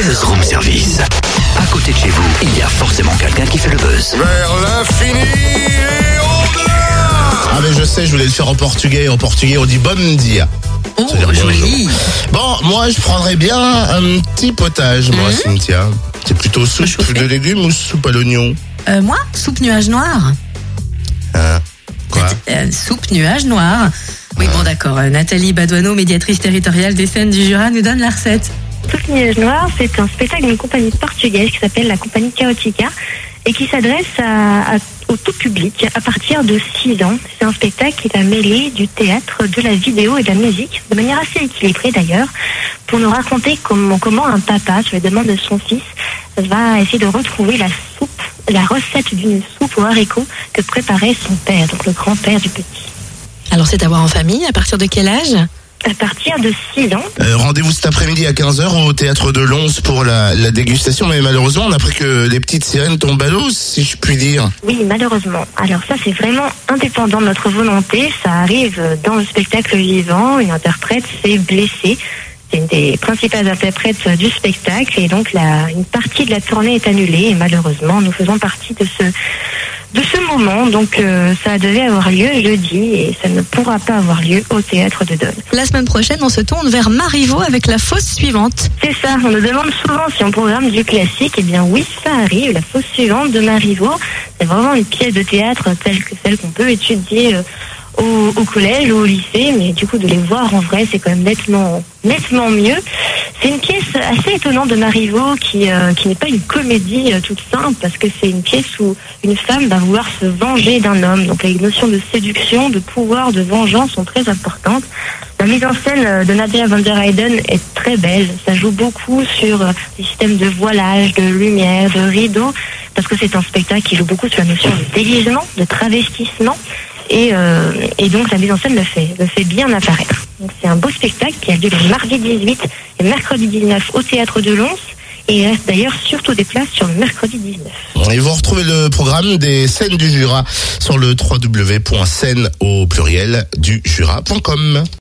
Buzz Room Service. À côté de chez vous, il y a forcément quelqu'un qui fait le buzz. Vers l'infini et au-delà Ah mais je sais, je voulais le faire en portugais. En portugais, on dit bom dia. Oh, joli. Bon, moi, je prendrais bien un petit potage, moi, Cynthia. C'est plutôt soupe chauffer. de légumes ou soupe à l'oignon Euh, moi, soupe nuage noir. Hein Quoi Euh, soupe nuage noir. Oui, bon, d'accord. Euh, Nathalie Badoineau, médiatrice territoriale des scènes du Jura, nous donne la recette. Noir, c'est un spectacle d'une compagnie portugaise qui s'appelle la compagnie Chaotica et qui s'adresse au tout public à partir de 6 ans. C'est un spectacle qui va mêler du théâtre, de la vidéo et de la musique, de manière assez équilibrée d'ailleurs, pour nous raconter comment, un papa, sur les demandes de son fils, va essayer de retrouver la soupe, la recette d'une soupe aux haricots que préparait son père, donc le grand-père du petit. Alors, c'est à en famille. À partir de quel âge? À partir de 6 ans, Euh, Rendez-vous cet après-midi à 15h au théâtre de Lons pour la, la dégustation. Mais malheureusement, on a appris que les petites sirènes tombent à l'eau, si je puis dire. Oui, malheureusement. Alors ça, c'est vraiment indépendant de notre volonté. Ça arrive dans le spectacle vivant. Une interprète s'est blessée. C'est une des principales interprètes du spectacle. Et donc, la, une partie de la tournée est annulée. Et malheureusement, nous faisons partie de ce, de ce moment. Donc, euh, ça devait avoir lieu jeudi. Et ça ne pourra pas avoir lieu au théâtre de Dole. La semaine prochaine, on se tourne vers Marivaux avec la fosse suivante. C'est ça, on nous demande souvent si on programme du classique. Eh bien oui, ça arrive. La fausse suivante de Marivaux, c'est vraiment une pièce de théâtre telle que celle qu'on peut étudier euh, au, au collège ou au lycée, mais du coup de les voir en vrai, c'est quand même nettement, nettement mieux. C'est une pièce assez étonnante de Marivaux qui, euh, qui n'est pas une comédie euh, toute simple, parce que c'est une pièce où une femme va vouloir se venger d'un homme. Donc les notions de séduction, de pouvoir, de vengeance sont très importantes. La mise en scène euh, de Nadia van der Heyden est très belle. Ça joue beaucoup sur euh, des systèmes de voilage, de lumière, de rideaux, parce que c'est un spectacle qui joue beaucoup sur la notion de déguisement, de travestissement. Et, euh, et donc la mise en scène le fait, le fait bien apparaître. C'est un beau spectacle qui a lieu le mardi 18 et mercredi 19 au théâtre de Lons. Et il reste d'ailleurs surtout des places sur le mercredi 19. Et vous retrouvez le programme des scènes du Jura sur le www.scène au pluriel du jura.com.